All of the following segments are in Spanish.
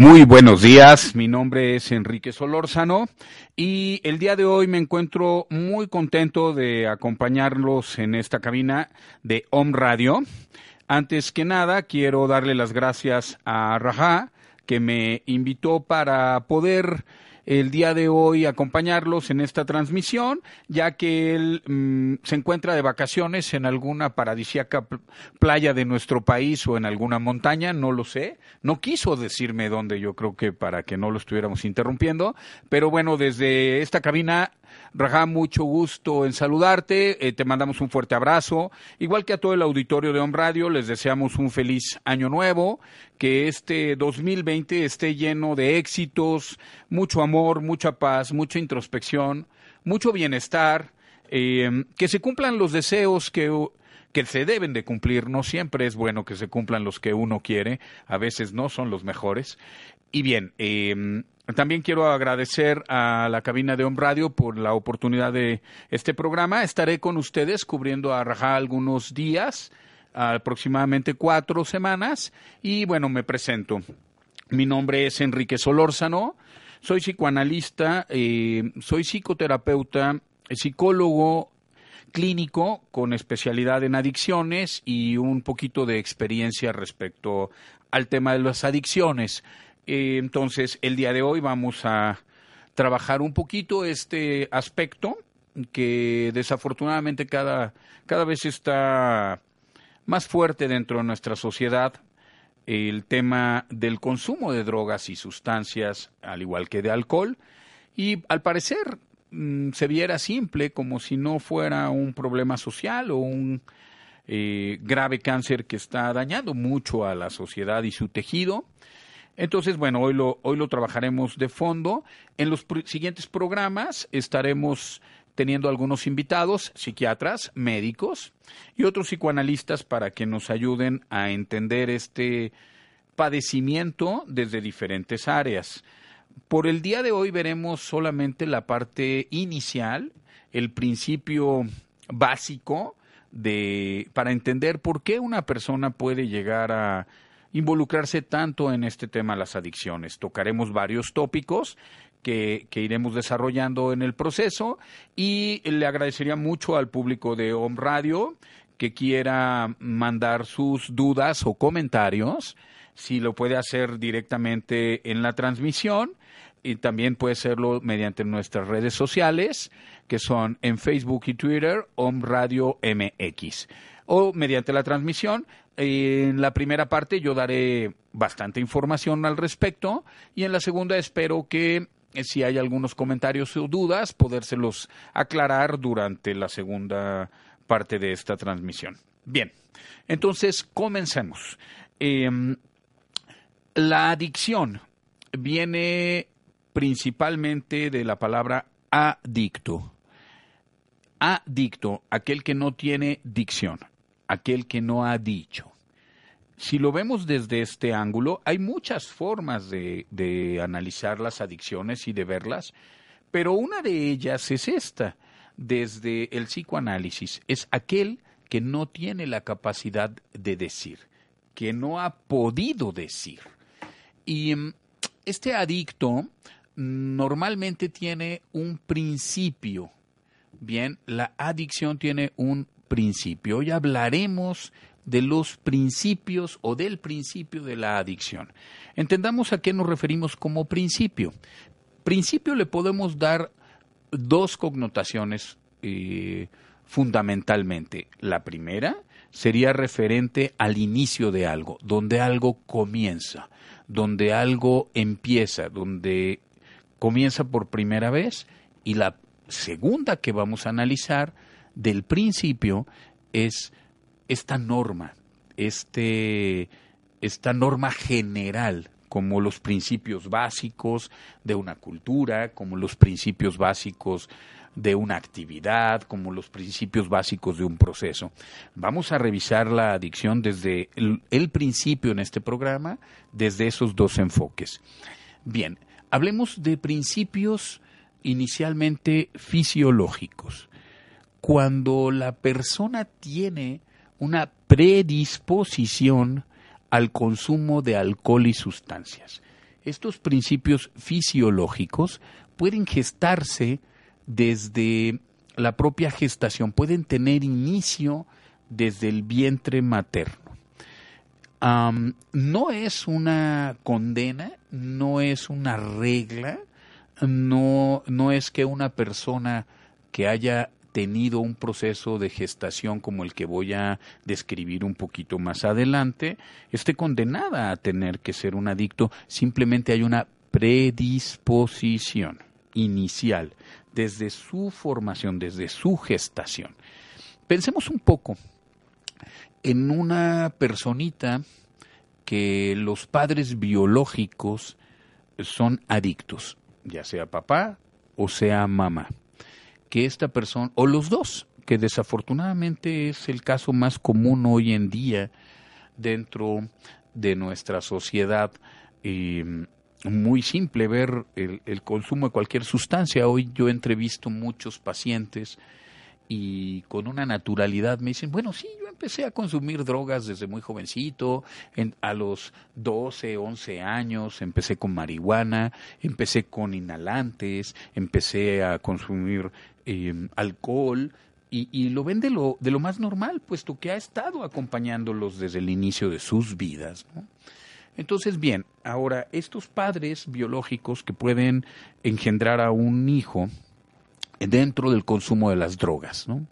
Muy buenos días, mi nombre es Enrique Solórzano y el día de hoy me encuentro muy contento de acompañarlos en esta cabina de Home Radio. Antes que nada, quiero darle las gracias a Raja, que me invitó para poder el día de hoy acompañarlos en esta transmisión, ya que él mm, se encuentra de vacaciones en alguna paradisíaca playa de nuestro país o en alguna montaña, no lo sé. No quiso decirme dónde, yo creo que para que no lo estuviéramos interrumpiendo, pero bueno, desde esta cabina Raja, mucho gusto en saludarte, eh, te mandamos un fuerte abrazo, igual que a todo el auditorio de On Radio, les deseamos un feliz año nuevo, que este 2020 esté lleno de éxitos, mucho amor, mucha paz, mucha introspección, mucho bienestar, eh, que se cumplan los deseos que que se deben de cumplir. No siempre es bueno que se cumplan los que uno quiere, a veces no son los mejores. Y bien, eh, también quiero agradecer a la cabina de Home Radio por la oportunidad de este programa. Estaré con ustedes cubriendo a Rajá algunos días, aproximadamente cuatro semanas. Y bueno, me presento. Mi nombre es Enrique Solórzano. Soy psicoanalista, eh, soy psicoterapeuta, psicólogo clínico con especialidad en adicciones y un poquito de experiencia respecto al tema de las adicciones. Entonces, el día de hoy vamos a trabajar un poquito este aspecto que desafortunadamente cada, cada vez está más fuerte dentro de nuestra sociedad, el tema del consumo de drogas y sustancias, al igual que de alcohol, y al parecer mm, se viera simple, como si no fuera un problema social o un eh, grave cáncer que está dañando mucho a la sociedad y su tejido. Entonces, bueno, hoy lo, hoy lo trabajaremos de fondo. En los siguientes programas estaremos teniendo algunos invitados, psiquiatras, médicos y otros psicoanalistas para que nos ayuden a entender este padecimiento desde diferentes áreas. Por el día de hoy veremos solamente la parte inicial, el principio básico de para entender por qué una persona puede llegar a involucrarse tanto en este tema las adicciones. Tocaremos varios tópicos que, iremos desarrollando en el proceso y le agradecería mucho al público de Home Radio que quiera mandar sus dudas o comentarios, si lo puede hacer directamente en la transmisión y también puede hacerlo mediante nuestras redes sociales, que son en Facebook y Twitter, Home Radio MX, o mediante la transmisión en la primera parte yo daré bastante información al respecto y en la segunda espero que eh, si hay algunos comentarios o dudas, podérselos aclarar durante la segunda parte de esta transmisión. Bien, entonces comencemos. Em, la adicción viene principalmente de la palabra adicto. Adicto, aquel que no tiene dicción aquel que no ha dicho. Si lo vemos desde este ángulo, hay muchas formas de, analizar las adicciones y de verlas, pero una de ellas es esta, desde el psicoanálisis, es aquel que no tiene la capacidad de decir, que no ha podido decir. Y mm, este adicto normalmente tiene un principio. Bien, la adicción tiene un principio. Hoy hablaremos de los principios o del principio de la adicción. Entendamos a qué nos referimos como principio. Principio le podemos dar dos connotaciones eh, fundamentalmente. La primera sería referente al inicio de algo, donde algo comienza, donde algo empieza, donde comienza por primera vez y la segunda que vamos a analizar del principio es esta norma, este, esta norma general, como los principios básicos de una cultura, como los principios básicos de una actividad, como los principios básicos de un proceso. Vamos a revisar la adicción desde el, el, principio en este programa, desde esos dos enfoques. Bien, hablemos de principios inicialmente fisiológicos cuando la persona tiene una predisposición al consumo de alcohol y sustancias. estos principios fisiológicos pueden gestarse desde la propia gestación, pueden tener inicio desde el vientre materno. no es una condena, no es una regla, no, no es que una persona que haya tenido un proceso de gestación como el que voy a describir un poquito más adelante, esté condenada a tener que ser un adicto, simplemente hay una predisposición inicial desde su formación, desde su gestación. Pensemos un poco en una personita que los padres biológicos son adictos, ya sea papá o sea mamá. Que esta persona, o los dos, que desafortunadamente es el caso más común hoy en día dentro de nuestra sociedad, eh, muy simple ver el, el, consumo de cualquier sustancia. Hoy yo entrevisto muchos pacientes y con una naturalidad me dicen, bueno, sí, yo empecé a consumir drogas desde muy jovencito, en, a los 12, 11 años, empecé con marihuana, empecé con inhalantes, empecé a consumir eh, alcohol, y, y, lo ven de lo, de lo más normal, puesto que ha estado acompañándolos desde el inicio de sus vidas. ¿no? Entonces, bien, ahora, estos padres biológicos que pueden engendrar a un hijo dentro del consumo de las drogas, ¿no?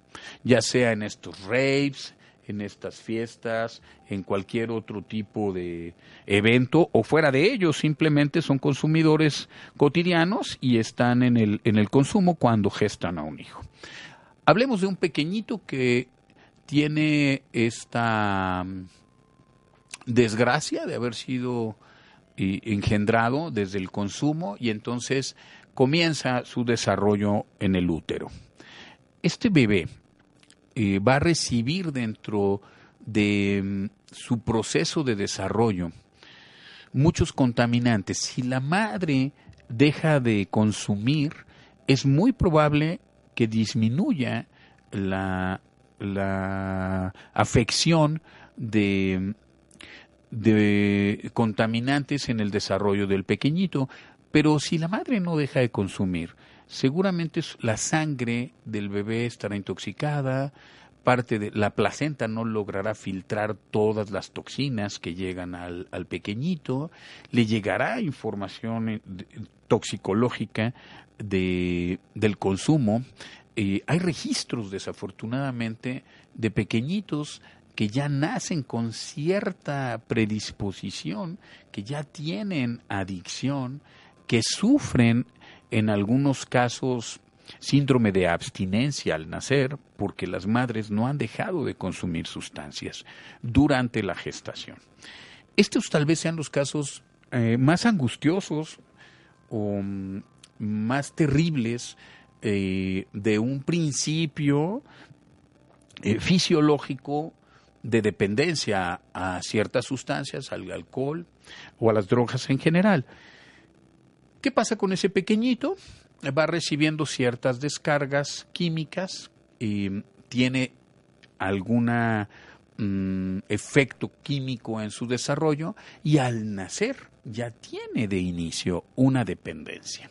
ya sea en estos raves, en estas fiestas, en cualquier otro tipo de evento o fuera de ellos, simplemente son consumidores cotidianos y están en el, en el consumo cuando gestan a un hijo. Hablemos de un pequeñito que tiene esta desgracia de haber sido engendrado desde el consumo y entonces comienza su desarrollo en el útero. Este bebé eh, va a recibir dentro de mm, su proceso de desarrollo muchos contaminantes. Si la madre deja de consumir, es muy probable que disminuya la, la afección de de contaminantes en el desarrollo del pequeñito, pero si la madre no deja de consumir, seguramente la sangre del bebé estará intoxicada, parte de la placenta no logrará filtrar todas las toxinas que llegan al, al pequeñito, le llegará información eh, toxicológica de, del consumo. Eh, hay registros, desafortunadamente, de pequeñitos que ya nacen con cierta predisposición, que ya tienen adicción, que sufren en algunos casos síndrome de abstinencia al nacer porque las madres no han dejado de consumir sustancias durante la gestación. Estos tal vez sean los casos eh, más angustiosos o mm, más terribles eh, de un principio eh, fisiológico de dependencia a ciertas sustancias, al alcohol o a las drogas en general. ¿Qué pasa con ese pequeñito? Va recibiendo ciertas descargas químicas y tiene algún mm, efecto químico en su desarrollo y al nacer ya tiene de inicio una dependencia.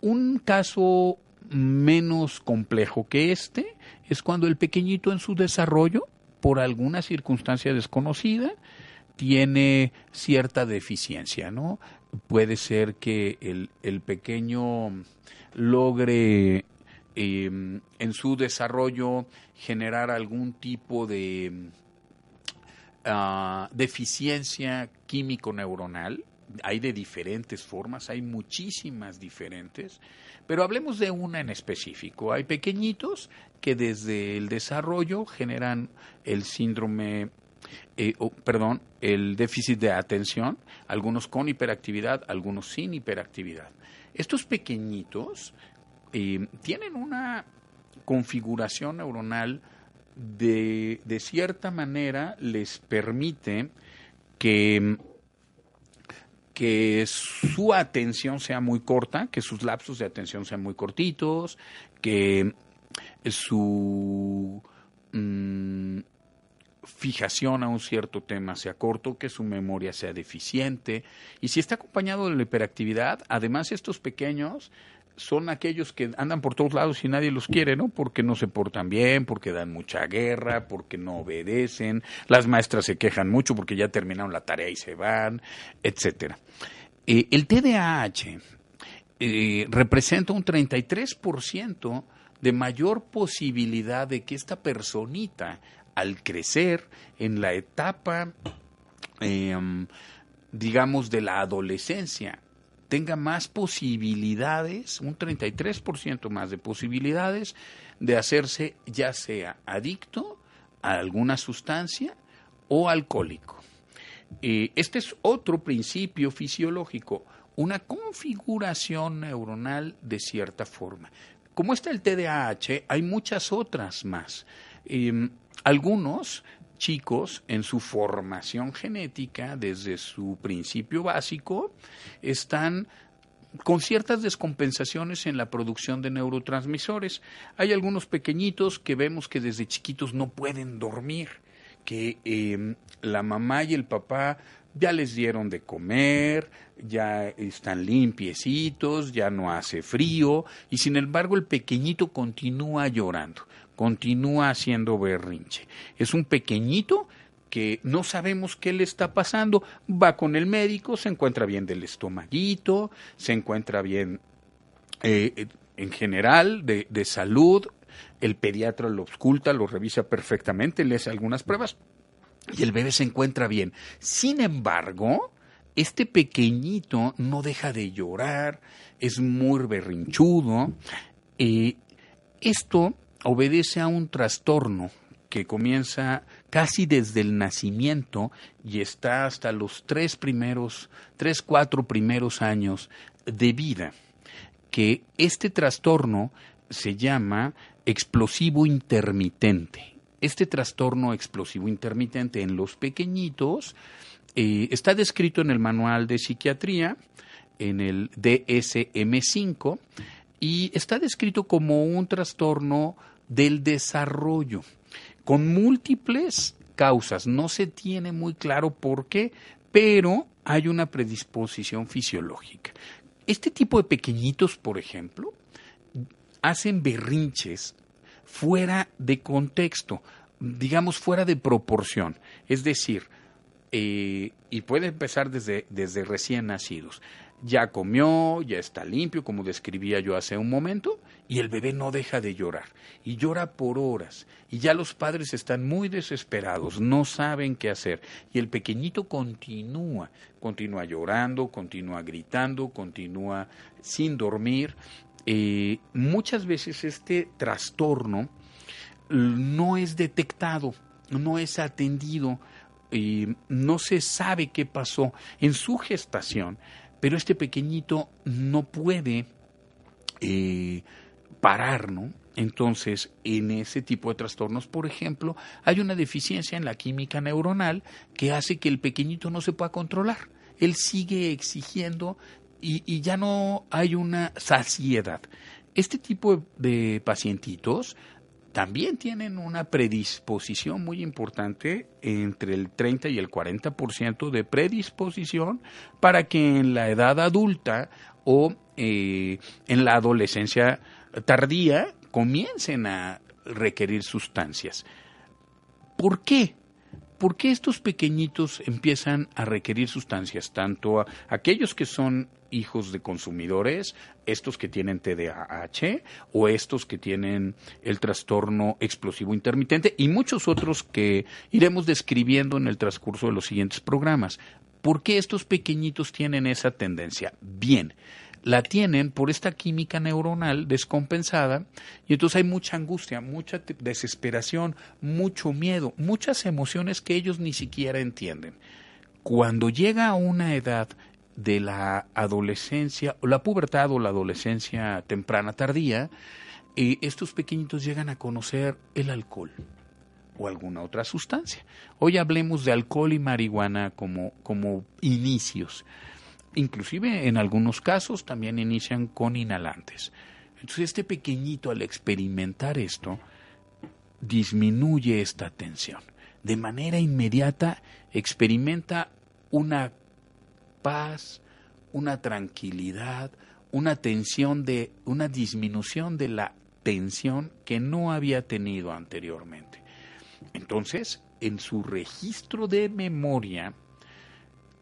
Un caso menos complejo que este es cuando el pequeñito en su desarrollo por alguna circunstancia desconocida, tiene cierta deficiencia, ¿no? Puede ser que el, pequeño logre em, en su desarrollo generar algún tipo de ah, deficiencia químico-neuronal. Hay de diferentes formas, hay muchísimas diferentes, pero hablemos de una en específico. Hay pequeñitos que desde el desarrollo generan el síndrome, eh, perdón, el déficit de atención, algunos con hiperactividad, algunos sin hiperactividad. Estos pequeñitos eh, tienen una configuración neuronal de, de cierta manera les permite que que su atención sea muy corta, que sus lapsos de atención sean muy cortitos, que su mm, fijación a un cierto tema sea corto, que su memoria sea deficiente. Y si está acompañado de la hiperactividad, además estos pequeños son aquellos que andan por todos lados y nadie los quiere, ¿no? Porque no se portan bien, porque dan mucha guerra, porque no obedecen, las maestras se quejan mucho porque ya terminaron la tarea y se van, etcétera. Eh, el TDAH eh, representa un 33% de mayor posibilidad de que esta personita, al crecer en la etapa, em, digamos, de la adolescencia, tenga más posibilidades, un 33% más de posibilidades de hacerse ya sea adicto a alguna sustancia o alcohólico. Eh, este es otro principio fisiológico, una configuración neuronal de cierta forma. Como está el TDAH, hay muchas otras más. Em, algunos chicos en su formación genética, desde su principio básico, están con ciertas descompensaciones en la producción de neurotransmisores. Hay algunos pequeñitos que vemos que desde chiquitos no pueden dormir, que em, la mamá y el papá ya les dieron de comer, ya están limpiecitos, ya no hace frío, y sin embargo el pequeñito continúa llorando continúa haciendo berrinche. Es un pequeñito que no sabemos qué le está pasando, va con el médico, se encuentra bien del estomaguito, se encuentra bien eh, en general de, de salud, el pediatra lo oculta, lo revisa perfectamente, le hace algunas pruebas y el bebé se encuentra bien. Sin embargo, este pequeñito no deja de llorar, es muy berrinchudo. Eh, esto obedece a un trastorno que comienza casi desde el nacimiento y está hasta los tres primeros, tres, cuatro primeros años de vida, que este trastorno se llama explosivo intermitente. Este trastorno explosivo intermitente en los pequeñitos eh, está descrito en el manual de psiquiatría, en el DSM5, y está descrito como un trastorno del desarrollo, con múltiples causas. No se tiene muy claro por qué, pero hay una predisposición fisiológica. Este tipo de pequeñitos, por ejemplo, hacen berrinches fuera de contexto, digamos fuera de proporción. Es decir, eh, y puede empezar desde, desde recién nacidos ya comió, ya está limpio, como describía yo hace un momento, y el bebé no deja de llorar, y llora por horas, y ya los padres están muy desesperados, no saben qué hacer, y el pequeñito continúa, continúa llorando, continúa gritando, continúa sin dormir. Eh, muchas veces este trastorno no es detectado, no es atendido, eh, no se sabe qué pasó en su gestación pero este pequeñito no puede eh, parar, ¿no? Entonces, en ese tipo de trastornos, por ejemplo, hay una deficiencia en la química neuronal que hace que el pequeñito no se pueda controlar. Él sigue exigiendo y, y ya no hay una saciedad. Este tipo de pacientitos también tienen una predisposición muy importante, entre el 30 y el 40% de predisposición para que en la edad adulta o eh, en la adolescencia tardía comiencen a requerir sustancias. ¿Por qué? ¿Por qué estos pequeñitos empiezan a requerir sustancias? Tanto a aquellos que son hijos de consumidores, estos que tienen TDAH o estos que tienen el trastorno explosivo intermitente y muchos otros que iremos describiendo en el transcurso de los siguientes programas. ¿Por qué estos pequeñitos tienen esa tendencia? Bien, la tienen por esta química neuronal descompensada y entonces hay mucha angustia, mucha desesperación, mucho miedo, muchas emociones que ellos ni siquiera entienden. Cuando llega a una edad de la adolescencia, o la pubertad o la adolescencia temprana tardía, eh, estos pequeñitos llegan a conocer el alcohol o alguna otra sustancia. Hoy hablemos de alcohol y marihuana como, como inicios. Inclusive en algunos casos también inician con inhalantes. Entonces este pequeñito al experimentar esto disminuye esta tensión, de manera inmediata experimenta una paz, una tranquilidad, una tensión de una disminución de la tensión que no había tenido anteriormente. Entonces, en su registro de memoria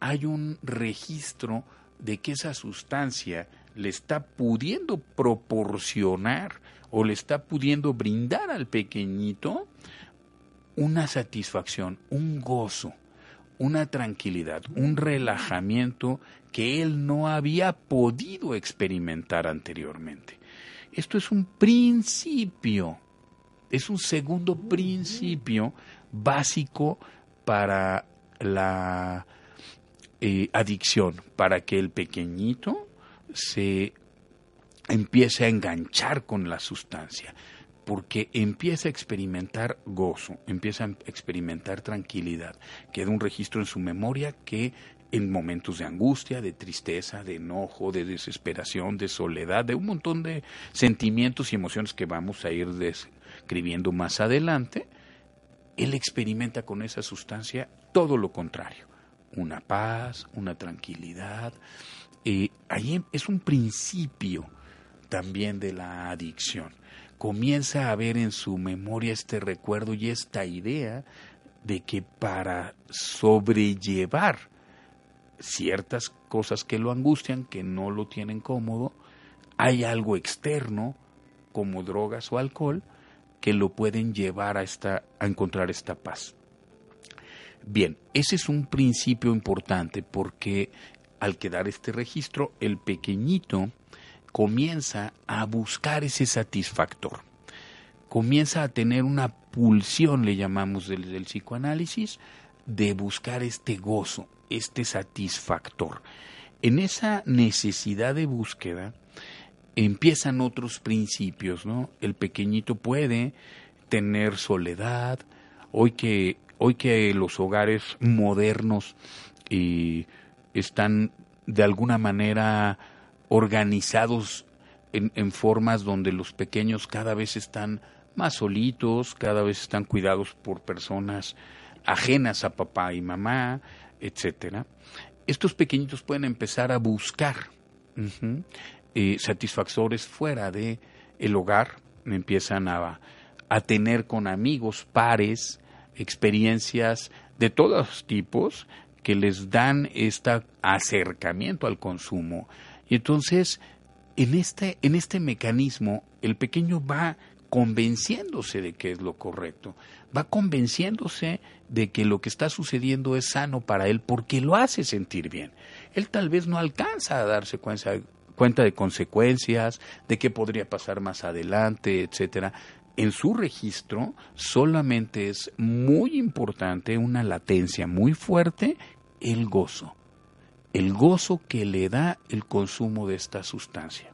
hay un registro de que esa sustancia le está pudiendo proporcionar o le está pudiendo brindar al pequeñito una satisfacción, un gozo, una tranquilidad, un relajamiento que él no había podido experimentar anteriormente. Esto es un principio, es un segundo principio básico para la eh, adicción, para que el pequeñito se empiece a enganchar con la sustancia porque empieza a experimentar gozo, empieza a experimentar tranquilidad. Queda un registro en su memoria que en momentos de angustia, de tristeza, de enojo, de desesperación, de soledad, de un montón de sentimientos y emociones que vamos a ir describiendo más adelante, él experimenta con esa sustancia todo lo contrario, una paz, una tranquilidad. Eh, ahí es un principio también de la adicción comienza a ver en su memoria este recuerdo y esta idea de que para sobrellevar ciertas cosas que lo angustian, que no lo tienen cómodo, hay algo externo, como drogas o alcohol, que lo pueden llevar a, esta, a encontrar esta paz. Bien, ese es un principio importante porque al quedar este registro, el pequeñito comienza a buscar ese satisfactor, comienza a tener una pulsión, le llamamos del, psicoanálisis, de buscar este gozo, este satisfactor. En esa necesidad de búsqueda empiezan otros principios, ¿no? El pequeñito puede tener soledad, hoy que, hoy que los hogares modernos eh, están de alguna manera organizados en, formas donde los pequeños cada vez están más solitos, cada vez están cuidados por personas ajenas a papá y mamá, etcétera. Estos pequeñitos pueden empezar a buscar eh, satisfactores fuera de el hogar, empiezan a, a tener con amigos, pares, experiencias de todos tipos que les dan este acercamiento al consumo, y entonces, en este, en este mecanismo, el pequeño va convenciéndose de que es lo correcto, va convenciéndose de que lo que está sucediendo es sano para él porque lo hace sentir bien. Él tal vez no alcanza a darse cuenta, cuenta de consecuencias, de qué podría pasar más adelante, etcétera. En su registro solamente es muy importante una latencia muy fuerte, el gozo el gozo que le da el consumo de esta sustancia.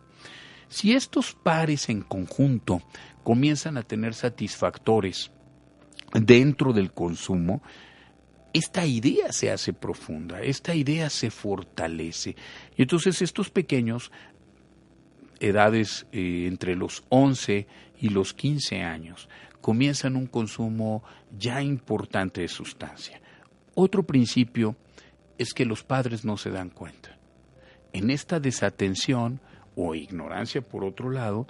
Si estos pares en conjunto comienzan a tener satisfactores dentro del consumo, esta idea se hace profunda, esta idea se fortalece. Y entonces estos pequeños, edades eh, entre los 11 y los 15 años, comienzan un consumo ya importante de sustancia. Otro principio es que los padres no se dan cuenta. En esta desatención o ignorancia, por otro lado,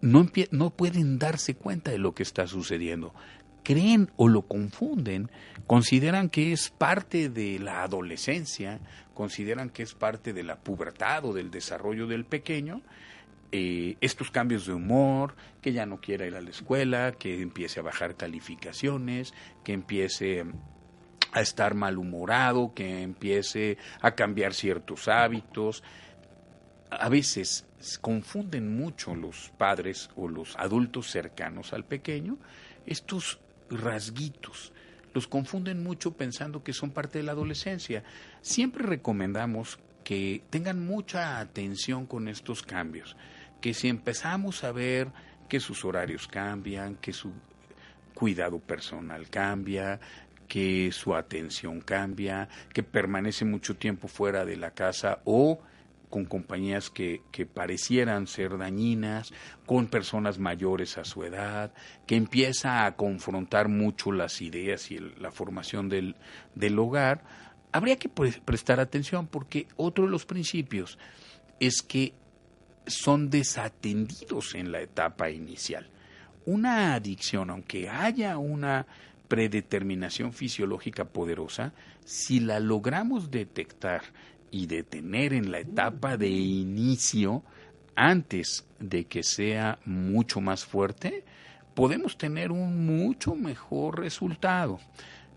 no, no pueden darse cuenta de lo que está sucediendo. Creen o lo confunden, consideran que es parte de la adolescencia, consideran que es parte de la pubertad o del desarrollo del pequeño, eh, estos cambios de humor, que ya no quiera ir a la escuela, que empiece a bajar calificaciones, que empiece a estar malhumorado, que empiece a cambiar ciertos hábitos. A veces confunden mucho los padres o los adultos cercanos al pequeño estos rasguitos. Los confunden mucho pensando que son parte de la adolescencia. Siempre recomendamos que tengan mucha atención con estos cambios, que si empezamos a ver que sus horarios cambian, que su cuidado personal cambia, que su atención cambia, que permanece mucho tiempo fuera de la casa o con compañías que, que, parecieran ser dañinas, con personas mayores a su edad, que empieza a confrontar mucho las ideas y la formación del, del hogar, habría que prestar atención porque otro de los principios es que son desatendidos en la etapa inicial. Una adicción, aunque haya una predeterminación fisiológica poderosa, si la logramos detectar y detener en la etapa de inicio, antes de que sea mucho más fuerte, podemos tener un mucho mejor resultado.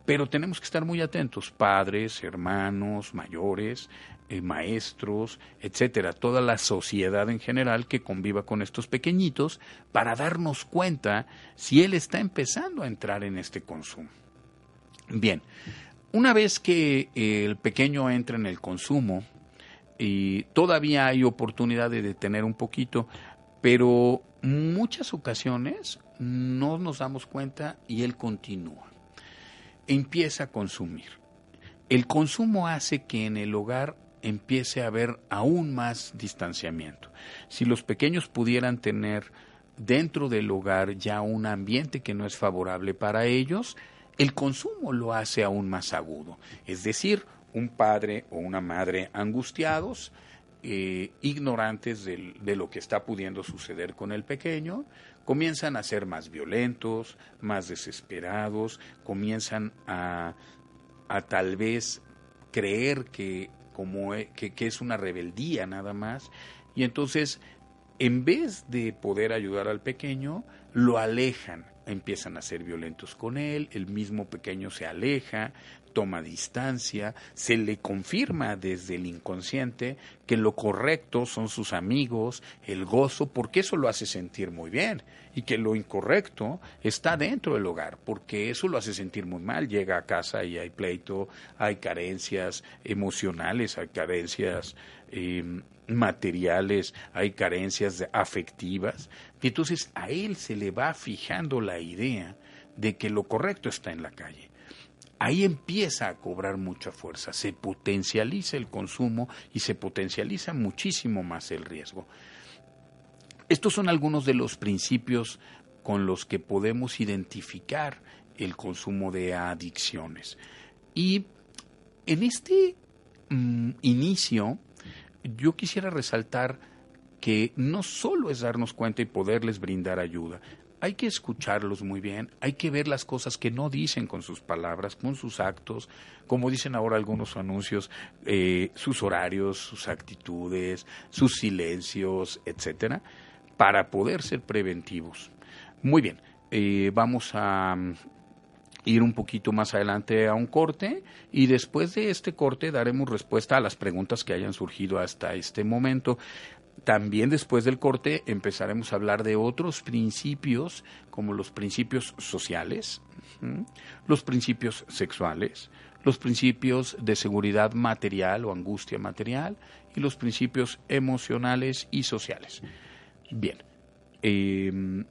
Pero tenemos que estar muy atentos, padres, hermanos, mayores, eh, maestros, etcétera, toda la sociedad en general que conviva con estos pequeñitos para darnos cuenta si él está empezando a entrar en este consumo. Bien, una vez que el pequeño entra en el consumo, y todavía hay oportunidad de detener un poquito, pero muchas ocasiones no nos damos cuenta y él continúa empieza a consumir. El consumo hace que en el hogar empiece a haber aún más distanciamiento. Si los pequeños pudieran tener dentro del hogar ya un ambiente que no es favorable para ellos, el consumo lo hace aún más agudo. Es decir, un padre o una madre angustiados, eh, ignorantes de lo que está pudiendo suceder con el pequeño, comienzan a ser más violentos, más desesperados, comienzan a, a tal vez creer que, como, e, que, que es una rebeldía nada más, y entonces en vez de poder ayudar al pequeño, lo alejan, empiezan a ser violentos con él, el mismo pequeño se aleja, toma distancia, se le confirma desde el inconsciente que lo correcto son sus amigos, el gozo, porque eso lo hace sentir muy bien, y que lo incorrecto está dentro del hogar, porque eso lo hace sentir muy mal. Llega a casa y hay pleito, hay carencias emocionales, hay carencias em, materiales, hay carencias afectivas, y entonces a él se le va fijando la idea de que lo correcto está en la calle ahí empieza a cobrar mucha fuerza, se potencializa el consumo y se potencializa muchísimo más el riesgo. Estos son algunos de los principios con los que podemos identificar el consumo de adicciones. Y en este mm, inicio, yo quisiera resaltar que no solo es darnos cuenta y poderles brindar ayuda, hay que escucharlos muy bien, hay que ver las cosas que no dicen con sus palabras, con sus actos, como dicen ahora algunos anuncios, eh, sus horarios, sus actitudes, sus silencios, etcétera, para poder ser preventivos. Muy bien, eh, vamos a mm, ir un poquito más adelante a un corte y después de este corte daremos respuesta a las preguntas que hayan surgido hasta este momento. También después del corte empezaremos a hablar de otros principios como los principios sociales, los principios sexuales, los principios de seguridad material o angustia material y los principios emocionales y sociales. Bien, em,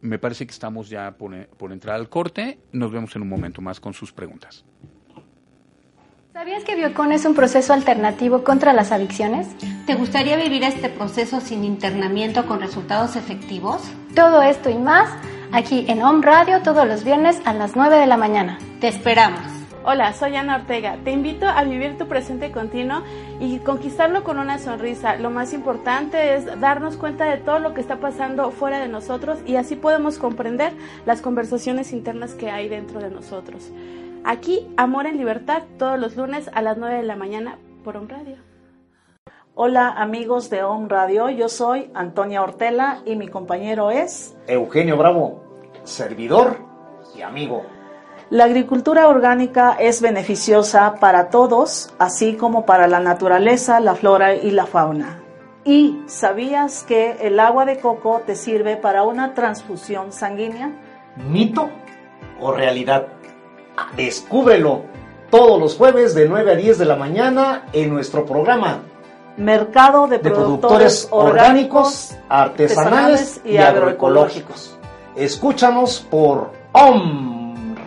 me parece que estamos ya por, por entrar al corte. Nos vemos en un momento más con sus preguntas. ¿Sabías que Biocon es un proceso alternativo contra las adicciones? ¿Te gustaría vivir este proceso sin internamiento con resultados efectivos? Todo esto y más aquí en Home Radio todos los viernes a las 9 de la mañana. Te esperamos. Hola, soy Ana Ortega. Te invito a vivir tu presente continuo y conquistarlo con una sonrisa. Lo más importante es darnos cuenta de todo lo que está pasando fuera de nosotros y así podemos comprender las conversaciones internas que hay dentro de nosotros. Aquí, Amor en Libertad, todos los lunes a las 9 de la mañana por Home Radio. Hola amigos de Home Radio, yo soy Antonia Ortela y mi compañero es Eugenio Bravo, servidor y amigo. La agricultura orgánica es beneficiosa para todos, así como para la naturaleza, la flora y la fauna. ¿Y sabías que el agua de coco te sirve para una transfusión sanguínea? ¿Mito o realidad? Descúbrelo todos los jueves de 9 a 10 de la mañana en nuestro programa Mercado de, Productores, Orgánicos, Artesanales, y, agroecológicos. Escúchanos por OM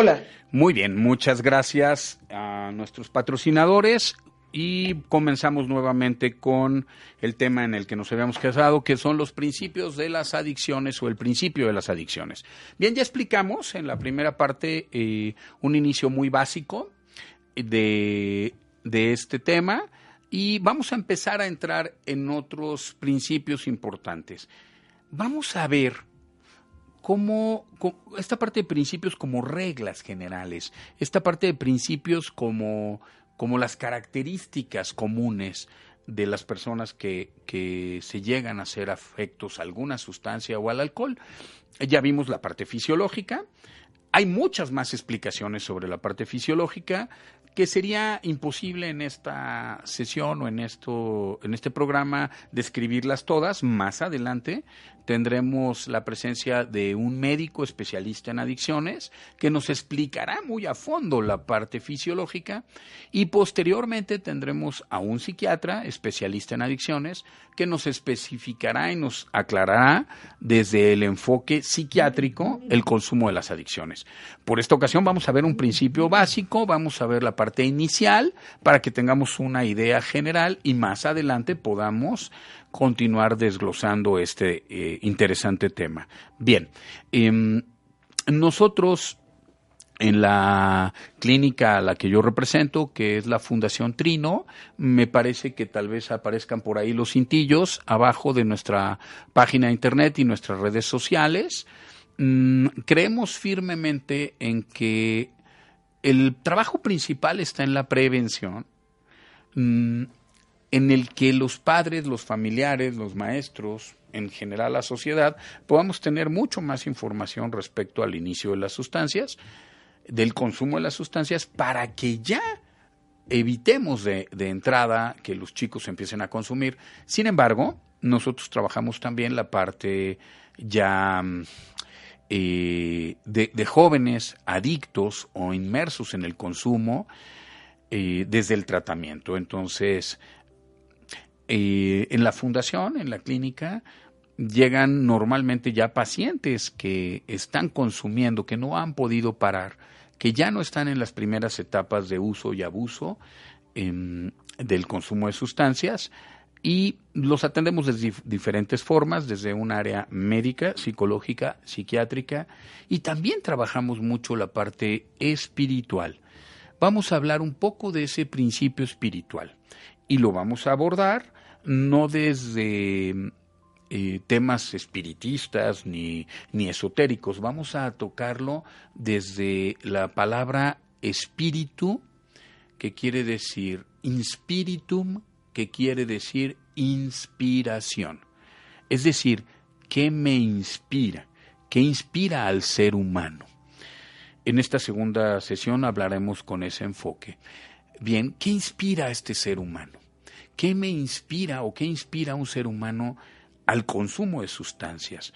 Hola. Muy bien, muchas gracias a nuestros patrocinadores y comenzamos nuevamente con el tema en el que nos habíamos quedado, que son los principios de las adicciones o el principio de las adicciones. Bien, ya explicamos en la primera parte eh, un inicio muy básico de, de este tema y vamos a empezar a entrar en otros principios importantes. Vamos a ver como esta parte de principios como reglas generales, esta parte de principios como, como las características comunes de las personas que, que se llegan a ser afectos a alguna sustancia o al alcohol. Ya vimos la parte fisiológica, hay muchas más explicaciones sobre la parte fisiológica que sería imposible en esta sesión o en esto en este programa describirlas todas más adelante tendremos la presencia de un médico especialista en adicciones que nos explicará muy a fondo la parte fisiológica y posteriormente tendremos a un psiquiatra especialista en adicciones que nos especificará y nos aclarará desde el enfoque psiquiátrico el consumo de las adicciones. Por esta ocasión vamos a ver un principio básico, vamos a ver la parte inicial para que tengamos una idea general y más adelante podamos continuar desglosando este eh, interesante tema. Bien, em, nosotros en la clínica a la que yo represento, que es la Fundación Trino, me parece que tal vez aparezcan por ahí los cintillos abajo de nuestra página de internet y nuestras redes sociales. Mm, creemos firmemente en que el trabajo principal está en la prevención. Mm, en el que los padres, los familiares, los maestros, en general la sociedad, podamos tener mucho más información respecto al inicio de las sustancias, del consumo de las sustancias, para que ya evitemos de, entrada que los chicos empiecen a consumir. Sin embargo, nosotros trabajamos también la parte ya eh, de, jóvenes adictos o inmersos en el consumo eh, desde el tratamiento. Entonces, eh, en la fundación, en la clínica, llegan normalmente ya pacientes que están consumiendo, que no han podido parar, que ya no están en las primeras etapas de uso y abuso em, del consumo de sustancias y los atendemos de diferentes formas, desde un área médica, psicológica, psiquiátrica y también trabajamos mucho la parte espiritual. Vamos a hablar un poco de ese principio espiritual y lo vamos a abordar no desde eh, temas espiritistas ni, ni esotéricos, vamos a tocarlo desde la palabra espíritu, que quiere decir inspiritum, que quiere decir inspiración. Es decir, ¿qué me inspira? ¿Qué inspira al ser humano? En esta segunda sesión hablaremos con ese enfoque. Bien, ¿qué inspira a este ser humano? ¿Qué me inspira o qué inspira a un ser humano al consumo de sustancias?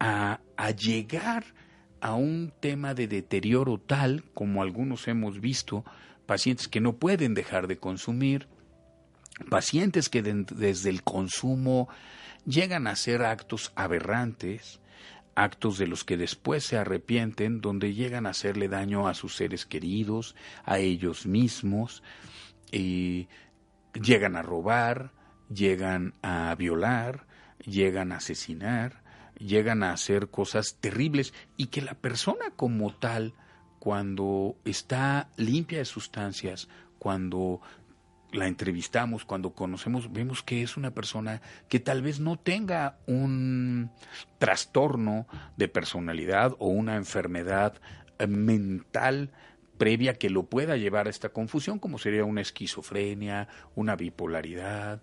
A, llegar a un tema de deterioro tal como algunos hemos visto, pacientes que no pueden dejar de consumir, pacientes que desde el consumo llegan a hacer actos aberrantes, actos de los que después se arrepienten, donde llegan a hacerle daño a sus seres queridos, a ellos mismos, y llegan a robar, llegan a violar, llegan a asesinar, llegan a hacer cosas terribles y que la persona como tal, cuando está limpia de sustancias, cuando la entrevistamos, cuando conocemos, vemos que es una persona que tal vez no tenga un trastorno de personalidad o una enfermedad mental previa que lo pueda llevar a esta confusión, como sería una esquizofrenia, una bipolaridad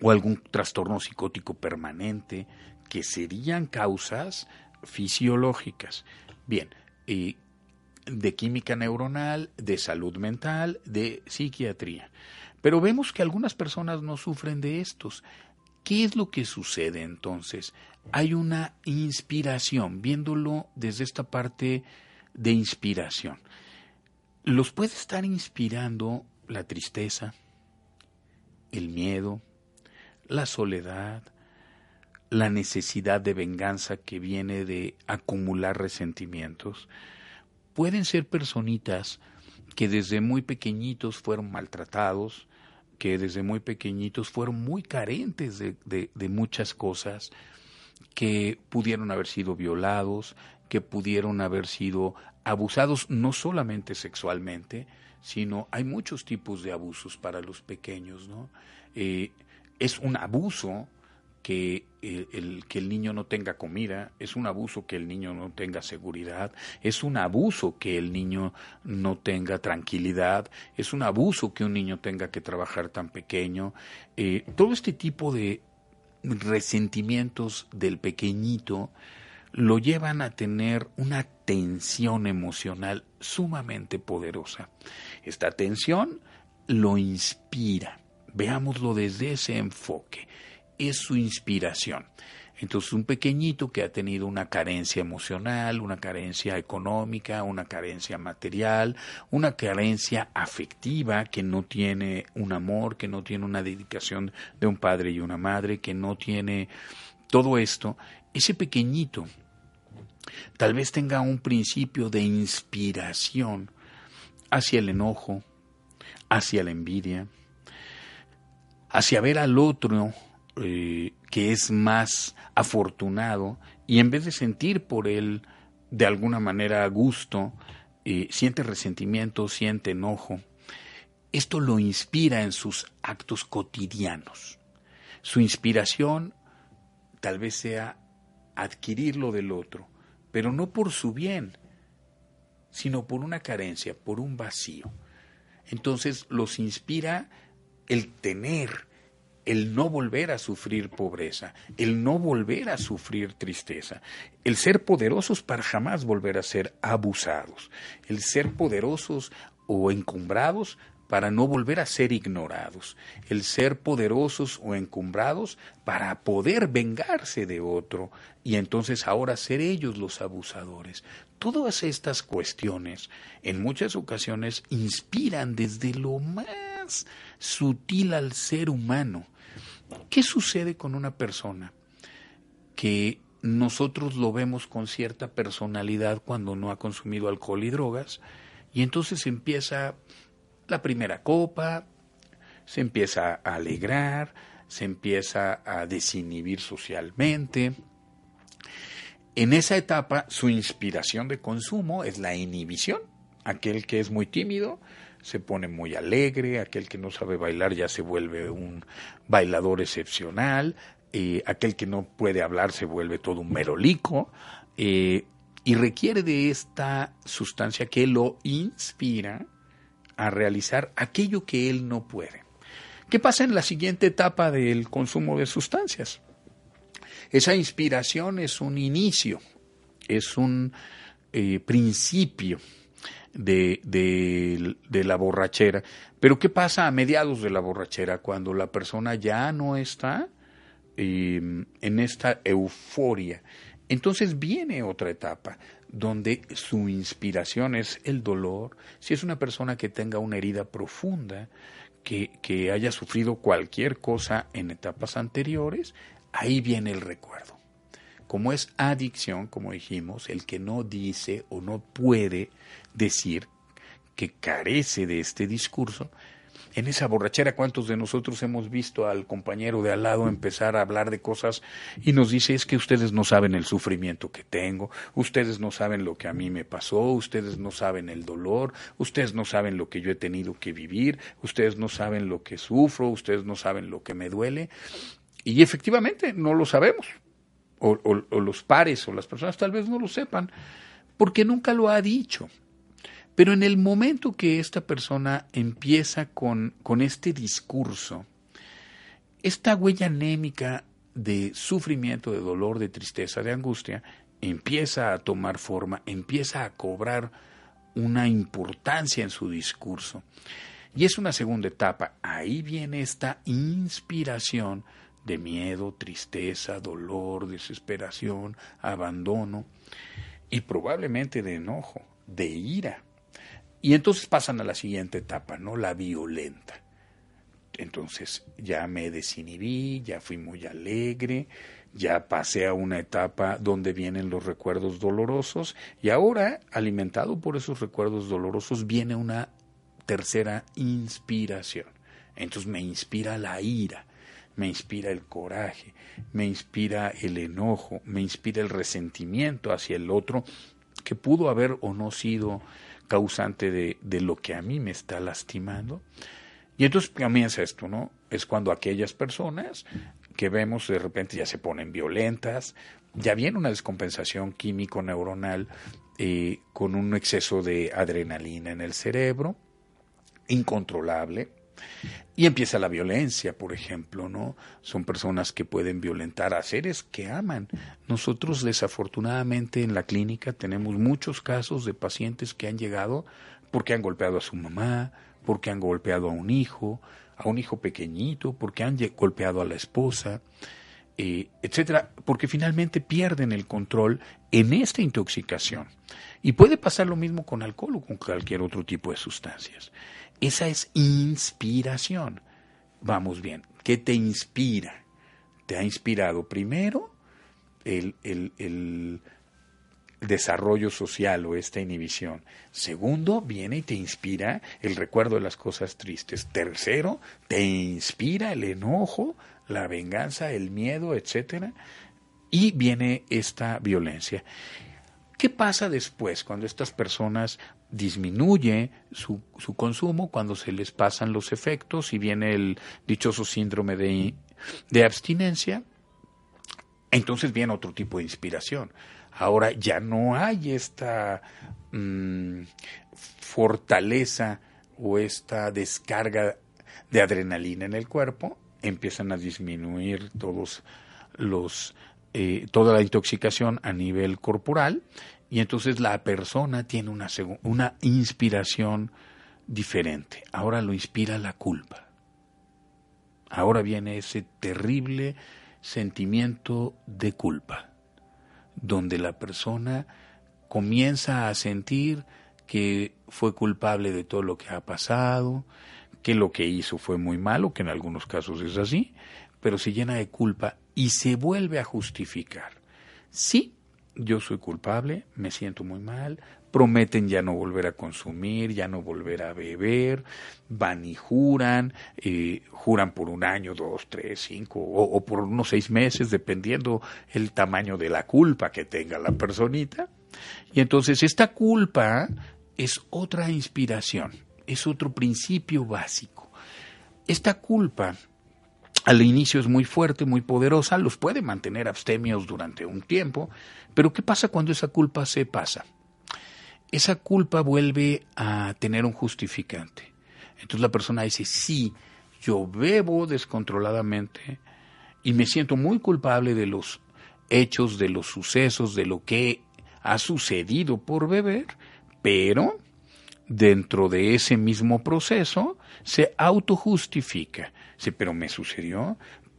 o algún trastorno psicótico permanente, que serían causas fisiológicas. Bien, de química neuronal, de salud mental, de psiquiatría. Pero vemos que algunas personas no sufren de estos. ¿Qué es lo que sucede entonces? Hay una inspiración, viéndolo desde esta parte de inspiración. Los puede estar inspirando la tristeza, el miedo, la soledad, la necesidad de venganza que viene de acumular resentimientos. Pueden ser personitas que desde muy pequeñitos fueron maltratados, que desde muy pequeñitos fueron muy carentes de, de, muchas cosas, que pudieron haber sido violados, que pudieron haber sido abusados no solamente sexualmente, sino hay muchos tipos de abusos para los pequeños, ¿no? Eh, es un abuso que el, que el niño no tenga comida, es un abuso que el niño no tenga seguridad, es un abuso que el niño no tenga tranquilidad, es un abuso que un niño tenga que trabajar tan pequeño. Eh, todo este tipo de resentimientos del pequeñito lo llevan a tener una tensión emocional sumamente poderosa. Esta tensión lo inspira. Veámoslo desde ese enfoque es su inspiración. Entonces, un pequeñito que ha tenido una carencia emocional, una carencia económica, una carencia material, una carencia afectiva, que no tiene un amor, que no tiene una dedicación de un padre y una madre, que no tiene todo esto, ese pequeñito tal vez tenga un principio de inspiración hacia el enojo, hacia la envidia, hacia ver al otro eh, que es más afortunado y en vez de sentir por él de alguna manera gusto, eh, siente resentimiento, siente enojo. Esto lo inspira en sus actos cotidianos. Su inspiración tal vez sea adquirir lo del otro, pero no por su bien, sino por una carencia, por un vacío. Entonces los inspira el tener, el no volver a sufrir pobreza, el no volver a sufrir tristeza, el ser poderosos para jamás volver a ser abusados, el ser poderosos o encumbrados para no volver a ser ignorados, el ser poderosos o encumbrados para poder vengarse de otro y entonces ahora ser ellos los abusadores. Todas estas cuestiones en muchas ocasiones inspiran desde lo más sutil al ser humano ¿Qué sucede con una persona que nosotros lo vemos con cierta personalidad cuando no ha consumido alcohol y drogas? Y entonces empieza la primera copa, se empieza a alegrar, se empieza a desinhibir socialmente. En esa etapa su inspiración de consumo es la inhibición. Aquel que es muy tímido se pone muy alegre, aquel que no sabe bailar ya se vuelve un bailador excepcional, eh, aquel que no puede hablar se vuelve todo un merolico, eh, y requiere de esta sustancia que lo inspira a realizar aquello que él no puede. ¿Qué pasa en la siguiente etapa del consumo de sustancias? Esa inspiración es un inicio, es un eh, principio, de, de, la borrachera. Pero ¿qué pasa a mediados de la borrachera cuando la persona ya no está em, en esta euforia? Entonces viene otra etapa donde su inspiración es el dolor. Si es una persona que tenga una herida profunda, que, que haya sufrido cualquier cosa en etapas anteriores, ahí viene el recuerdo. Como es adicción, como dijimos, el que no dice o no puede decir que carece de este discurso, en esa borrachera, ¿cuántos de nosotros hemos visto al compañero de al lado empezar a hablar de cosas y nos dice es que ustedes no saben el sufrimiento que tengo, ustedes no saben lo que a mí me pasó, ustedes no saben el dolor, ustedes no saben lo que yo he tenido que vivir, ustedes no saben lo que sufro, ustedes no saben lo que me duele? Y efectivamente no lo sabemos, o, o los pares o las personas tal vez no lo sepan, porque nunca lo ha dicho. Pero en el momento que esta persona empieza con, con este discurso, esta huella anémica de sufrimiento, de dolor, de tristeza, de angustia, empieza a tomar forma, empieza a cobrar una importancia en su discurso. Y es una segunda etapa. Ahí viene esta inspiración de miedo, tristeza, dolor, desesperación, abandono y probablemente de enojo, de ira. Y entonces pasan a la siguiente etapa, ¿no? La violenta. Entonces ya me desinhibí, ya fui muy alegre, ya pasé a una etapa donde vienen los recuerdos dolorosos y ahora, alimentado por esos recuerdos dolorosos, viene una tercera inspiración. Entonces me inspira la ira, me inspira el coraje, me inspira el enojo, me inspira el resentimiento hacia el otro que pudo haber o no sido causante de, de lo que a mí me está lastimando. Y entonces comienza esto, ¿no? Es cuando aquellas personas que vemos de repente ya se ponen violentas, ya viene una descompensación químico-neuronal eh, con un exceso de adrenalina en el cerebro, incontrolable, y empieza la violencia, por ejemplo, ¿no? Son personas que pueden violentar a seres que aman. Nosotros desafortunadamente en la clínica tenemos muchos casos de pacientes que han llegado porque han golpeado a su mamá, porque han golpeado a un hijo, a un hijo pequeñito, porque han golpeado a la esposa, eh, etcétera, porque finalmente pierden el control en esta intoxicación. Y puede pasar lo mismo con alcohol o con cualquier otro tipo de sustancias. Esa es inspiración. Vamos bien, ¿qué te inspira? ¿Te ha inspirado primero el, el, el desarrollo social o esta inhibición. Segundo, viene y te inspira el recuerdo de las cosas tristes. Tercero, te inspira el enojo, la venganza, el miedo, etcétera. Y viene esta violencia. ¿Qué pasa después cuando estas personas disminuye su, su, consumo, cuando se les pasan los efectos y viene el dichoso síndrome de, de abstinencia? Entonces viene otro tipo de inspiración. Ahora ya no hay esta mm, fortaleza o esta descarga de adrenalina en el cuerpo, empiezan a disminuir todos los eh, toda la intoxicación a nivel corporal y entonces la persona tiene una, una inspiración diferente. Ahora lo inspira la culpa. Ahora viene ese terrible sentimiento de culpa donde la persona comienza a sentir que fue culpable de todo lo que ha pasado, que lo que hizo fue muy malo, que en algunos casos es así, pero se llena de culpa y se vuelve a justificar. Sí, yo soy culpable, me siento muy mal, prometen ya no volver a consumir, ya no volver a beber, van y juran, eh, juran por un año, dos, tres, cinco, o, por unos seis meses, dependiendo el tamaño de la culpa que tenga la personita. Y entonces esta culpa es otra inspiración, es otro principio básico. Esta culpa al inicio es muy fuerte, muy poderosa, los puede mantener abstemios durante un tiempo, pero ¿qué pasa cuando esa culpa se pasa? Esa culpa vuelve a tener un justificante. Entonces la persona dice, sí, yo bebo descontroladamente y me siento muy culpable de los hechos, de los sucesos, de lo que ha sucedido por beber, pero dentro de ese mismo proceso se autojustifica. Sí, pero me sucedió.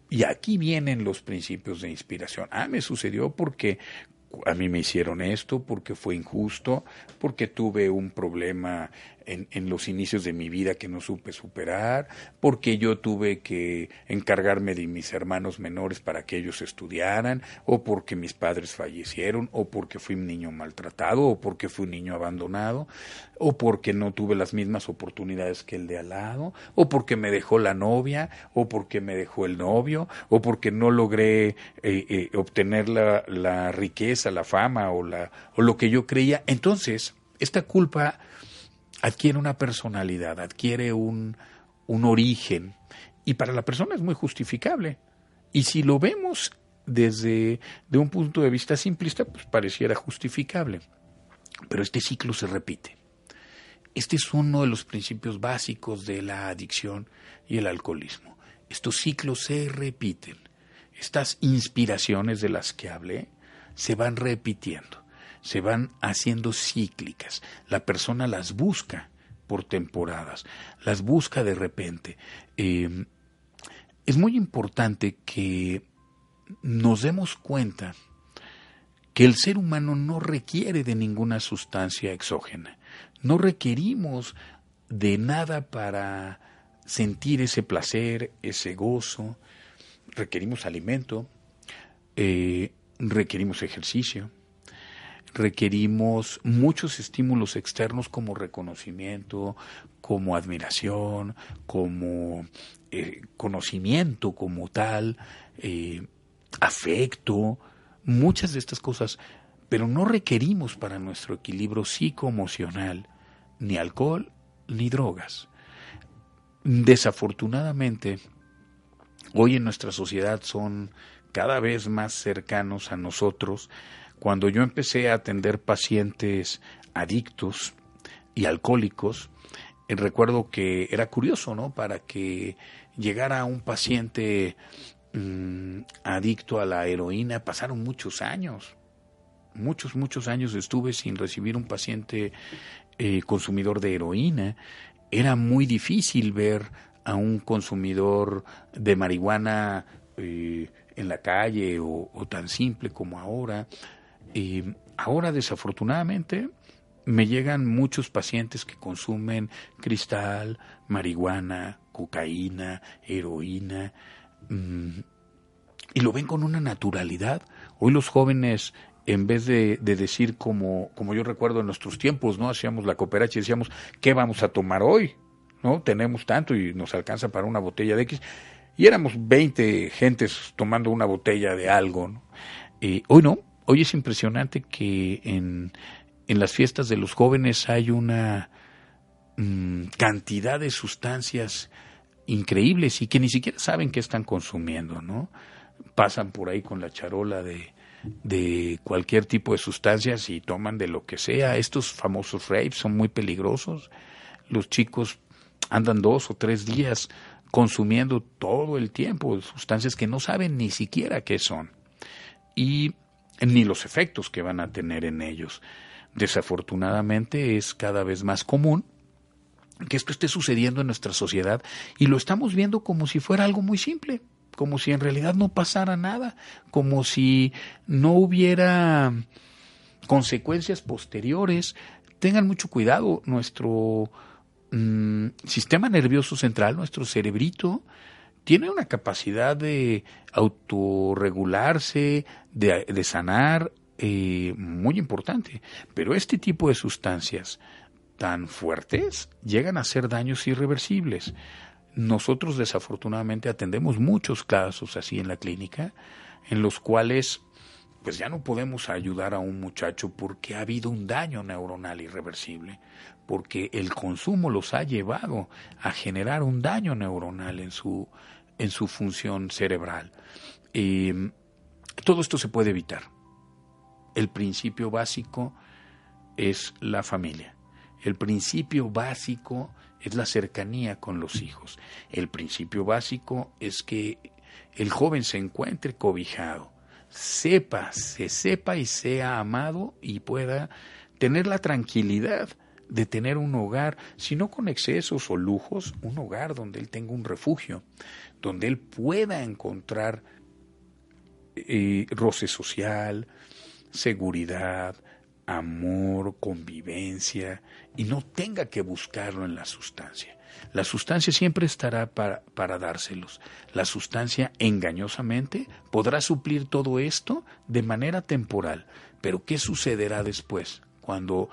Y aquí vienen los principios de inspiración. Ah, me sucedió porque a mí me hicieron esto, porque fue injusto, porque tuve un problema en, los inicios de mi vida que no supe superar, porque yo tuve que encargarme de mis hermanos menores para que ellos estudiaran, o porque mis padres fallecieron, o porque fui un niño maltratado, o porque fui un niño abandonado, o porque no tuve las mismas oportunidades que el de al lado, o porque me dejó la novia, o porque me dejó el novio, o porque no logré eh, eh, obtener la, la riqueza, la fama o, la, o lo que yo creía. Entonces, esta culpa adquiere una personalidad, adquiere un, un origen y para la persona es muy justificable. Y si lo vemos desde de un punto de vista simplista, pues pareciera justificable. Pero este ciclo se repite. Este es uno de los principios básicos de la adicción y el alcoholismo. Estos ciclos se repiten. Estas inspiraciones de las que hablé se van repitiendo. Se van haciendo cíclicas. La persona las busca por temporadas, las busca de repente. Eh, es muy importante que nos demos cuenta que el ser humano no requiere de ninguna sustancia exógena. No requerimos de nada para sentir ese placer, ese gozo. Requerimos alimento, eh, requerimos ejercicio, requerimos muchos estímulos externos como reconocimiento, como admiración, como eh, conocimiento como tal, eh, afecto, muchas de estas cosas, pero no requerimos para nuestro equilibrio psicoemocional ni alcohol ni drogas. Desafortunadamente, hoy en nuestra sociedad son cada vez más cercanos a nosotros. Cuando yo empecé a atender pacientes adictos y alcohólicos, eh, recuerdo que era curioso, ¿no? Para que llegara un paciente mm, adicto a la heroína, pasaron muchos años. Muchos, muchos años estuve sin recibir un paciente eh, consumidor de heroína. Era muy difícil ver a un consumidor de marihuana eh, en la calle o, tan simple como ahora. Ahora, desafortunadamente, me llegan muchos pacientes que consumen cristal, marihuana, cocaína, heroína, mm, y lo ven con una naturalidad. Hoy los jóvenes, en vez de, decir como, como yo recuerdo en nuestros tiempos, ¿no? Hacíamos la cooperacha y decíamos, ¿qué vamos a tomar hoy? ¿No? Tenemos tanto y nos alcanza para una botella de X y éramos 20 gentes tomando una botella de algo. ¿no? hoy no, hoy es impresionante que en, en, las fiestas de los jóvenes hay una mm, cantidad de sustancias increíbles y que ni siquiera saben qué están consumiendo, ¿no? Pasan por ahí con la charola de, de cualquier tipo de sustancias y toman de lo que sea. Estos famosos rapes son muy peligrosos. Los chicos andan dos o tres días consumiendo todo el tiempo sustancias que no saben ni siquiera qué son y ni los efectos que van a tener en ellos. Desafortunadamente es cada vez más común que esto esté sucediendo en nuestra sociedad y lo estamos viendo como si fuera algo muy simple, como si en realidad no pasara nada, como si no hubiera consecuencias posteriores. Tengan mucho cuidado, nuestro Mm, sistema nervioso central, nuestro cerebrito, tiene una capacidad de autorregularse, de, sanar, eh, muy importante. Pero este tipo de sustancias tan fuertes llegan a ser daños irreversibles. Nosotros desafortunadamente atendemos muchos casos así en la clínica, en los cuales pues ya no podemos ayudar a un muchacho porque ha habido un daño neuronal irreversible, porque el consumo los ha llevado a generar un daño neuronal en su, en su función cerebral. Todo esto se puede evitar. El principio básico es la familia. El principio básico es la cercanía con los hijos. El principio básico es que el joven se encuentre cobijado, sepa, se sepa y sea amado y pueda tener la tranquilidad de tener un hogar, si no con excesos o lujos, un hogar donde él tenga un refugio, donde él pueda encontrar eh, roce social, seguridad, amor, convivencia, y no tenga que buscarlo en la sustancia. La sustancia siempre estará para, para, dárselos. La sustancia engañosamente podrá suplir todo esto de manera temporal. Pero ¿qué sucederá después? Cuando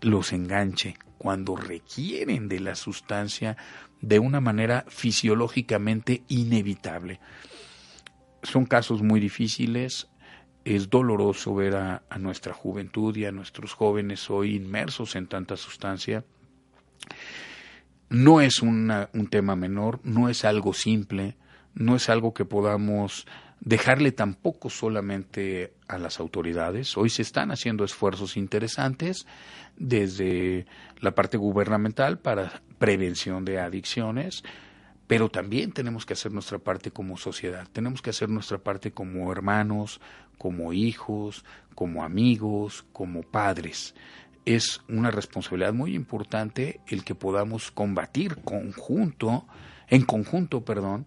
los enganche, cuando requieren de la sustancia de una manera fisiológicamente inevitable. Son casos muy difíciles, es doloroso ver a, nuestra juventud y a nuestros jóvenes hoy inmersos en tanta sustancia. No es un tema menor, no es algo simple, no es algo que podamos dejarle tampoco solamente a las autoridades. Hoy se están haciendo esfuerzos interesantes desde la parte gubernamental para prevención de adicciones, pero también tenemos que hacer nuestra parte como sociedad, tenemos que hacer nuestra parte como hermanos, como hijos, como amigos, como padres. Es una responsabilidad muy importante el que podamos combatir conjunto, en conjunto, perdón,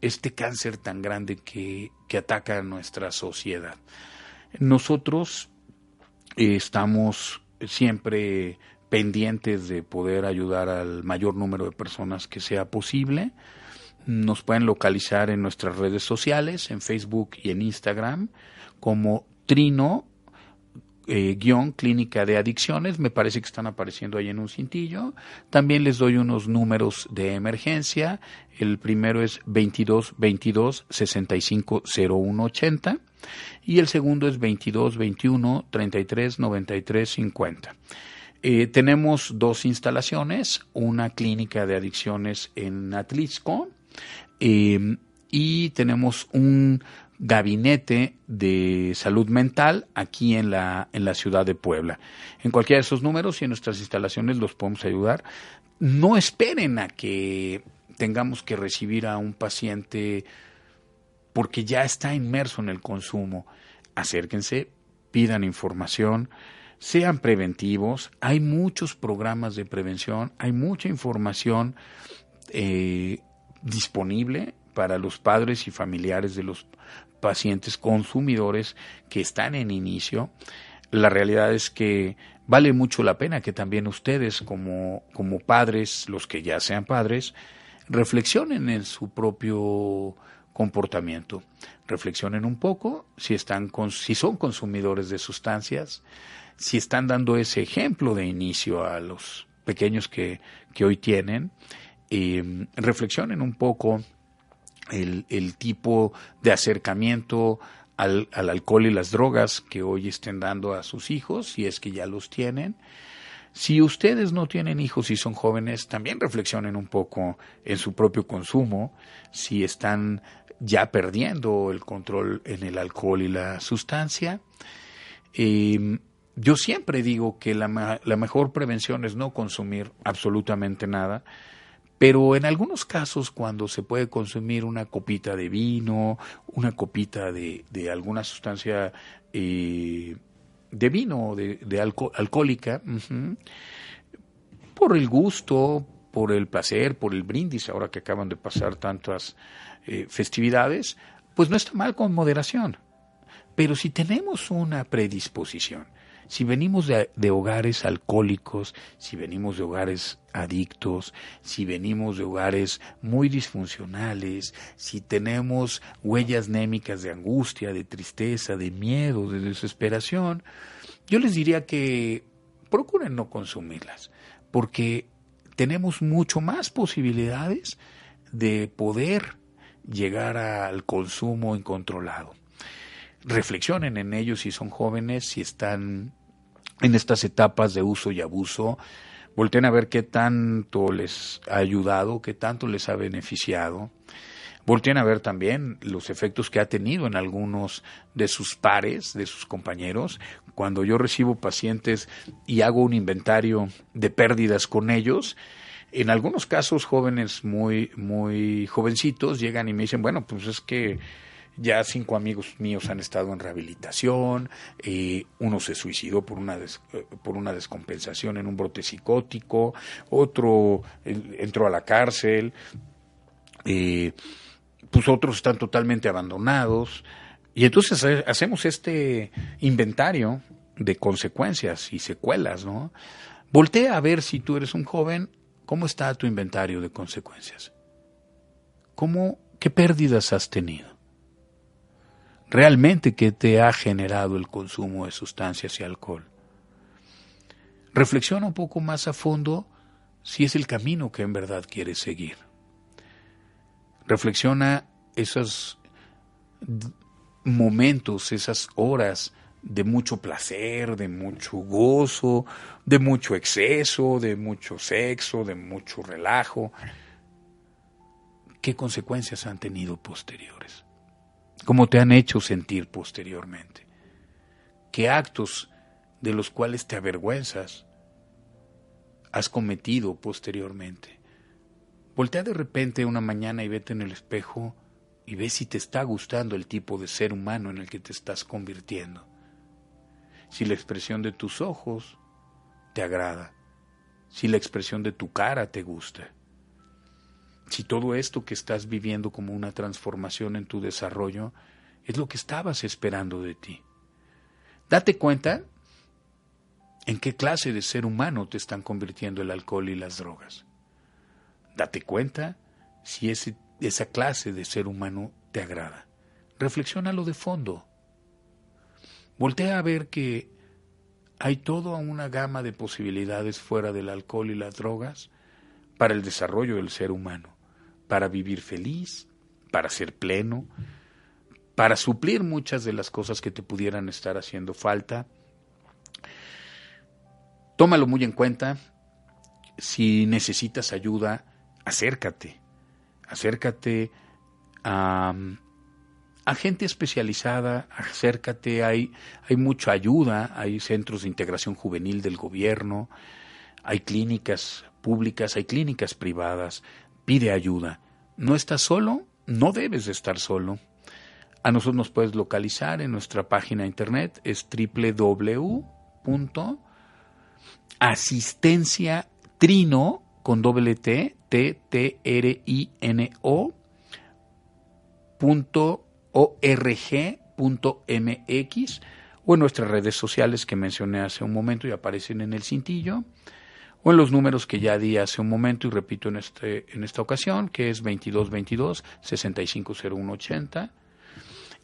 este cáncer tan grande que, que ataca a nuestra sociedad. Nosotros eh, estamos siempre pendientes de poder ayudar al mayor número de personas que sea posible. Nos pueden localizar en nuestras redes sociales, en Facebook y en Instagram, como Trino eh, guion clínica de adicciones, me parece que están apareciendo ahí en un cintillo. También les doy unos números de emergencia. El primero es 22 22 65 01 80 y el segundo es 22 21 33 93 50. Eh, tenemos dos instalaciones, una clínica de adicciones en Atlisco eh, y tenemos un gabinete de salud mental aquí en la, en la ciudad de Puebla. En cualquiera de esos números y en nuestras instalaciones los podemos ayudar. No esperen a que tengamos que recibir a un paciente porque ya está inmerso en el consumo. Acérquense, pidan información, sean preventivos. Hay muchos programas de prevención, hay mucha información eh, disponible para los padres y familiares de los pacientes consumidores que están en inicio. La realidad es que vale mucho la pena que también ustedes como, como padres, los que ya sean padres, reflexionen en su propio comportamiento. Reflexionen un poco si, están si son consumidores de sustancias, si están dando ese ejemplo de inicio a los pequeños que, que hoy tienen. Eh, reflexionen un poco el, tipo de acercamiento al, alcohol y las drogas que hoy estén dando a sus hijos, si es que ya los tienen. Si ustedes no tienen hijos y son jóvenes, también reflexionen un poco en su propio consumo, si están ya perdiendo el control en el alcohol y la sustancia. Em, yo siempre digo que la, la mejor prevención es no consumir absolutamente nada, pero en algunos casos, cuando se puede consumir una copita de vino, una copita de, de alguna sustancia eh, de vino, de, de alcohólica, por el gusto, por el placer, por el brindis, ahora que acaban de pasar tantas eh, festividades, pues no está mal con moderación. Pero si tenemos una predisposición, si venimos de, hogares alcohólicos, si venimos de hogares adictos, si venimos de hogares muy disfuncionales, si tenemos huellas némicas de angustia, de tristeza, de miedo, de desesperación, yo les diría que procuren no consumirlas, porque tenemos mucho más posibilidades de poder llegar al consumo incontrolado. Reflexionen en ellos si son jóvenes, si están en estas etapas de uso y abuso, volteen a ver qué tanto les ha ayudado, qué tanto les ha beneficiado. Volteen a ver también los efectos que ha tenido en algunos de sus pares, de sus compañeros. Cuando yo recibo pacientes y hago un inventario de pérdidas con ellos, en algunos casos jóvenes muy, muy jovencitos llegan y me dicen, bueno, pues es que ya cinco amigos míos han estado en rehabilitación, eh, uno se suicidó por una, eh, por una descompensación en un brote psicótico, otro entró a la cárcel, eh, pues otros están totalmente abandonados. Y entonces hacemos este inventario de consecuencias y secuelas, ¿no? Voltea a ver si tú eres un joven, ¿cómo está tu inventario de consecuencias? ¿Cómo, qué pérdidas has tenido? Realmente qué te ha generado el consumo de sustancias y alcohol. Reflexiona un poco más a fondo si es el camino que en verdad quieres seguir. Reflexiona esos momentos, esas horas de mucho placer, de mucho gozo, de mucho exceso, de mucho sexo, de mucho relajo. ¿Qué consecuencias han tenido posteriores? Cómo te han hecho sentir posteriormente, qué actos de los cuales te avergüenzas has cometido posteriormente. Voltea de repente una mañana y vete en el espejo y ve si te está gustando el tipo de ser humano en el que te estás convirtiendo. Si la expresión de tus ojos te agrada, si la expresión de tu cara te gusta, si todo esto que estás viviendo como una transformación en tu desarrollo es lo que estabas esperando de ti. Date cuenta en qué clase de ser humano te están convirtiendo el alcohol y las drogas. Date cuenta si ese, esa clase de ser humano te agrada. Reflexiónalo de fondo. Voltea a ver que hay toda una gama de posibilidades fuera del alcohol y las drogas para el desarrollo del ser humano, para vivir feliz, para ser pleno, para suplir muchas de las cosas que te pudieran estar haciendo falta. Tómalo muy en cuenta. Si necesitas ayuda, acércate. Acércate a, gente especializada, acércate, hay, hay mucha ayuda, hay centros de integración juvenil del gobierno, hay clínicas públicas, hay clínicas privadas, pide ayuda. ¿No estás solo? No debes de estar solo. A nosotros nos puedes localizar en nuestra página internet, es www.asistenciatrino con doble T, T, T, R, I, N, O, punto org.mx o en nuestras redes sociales que mencioné hace un momento y aparecen en el cintillo o en los números que ya di hace un momento y repito en, este, en esta ocasión, que es 2222 650180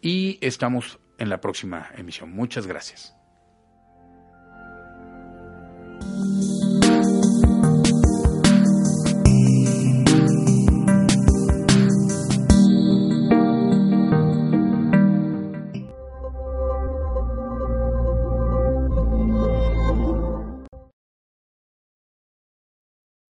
y estamos en la próxima emisión. Muchas gracias.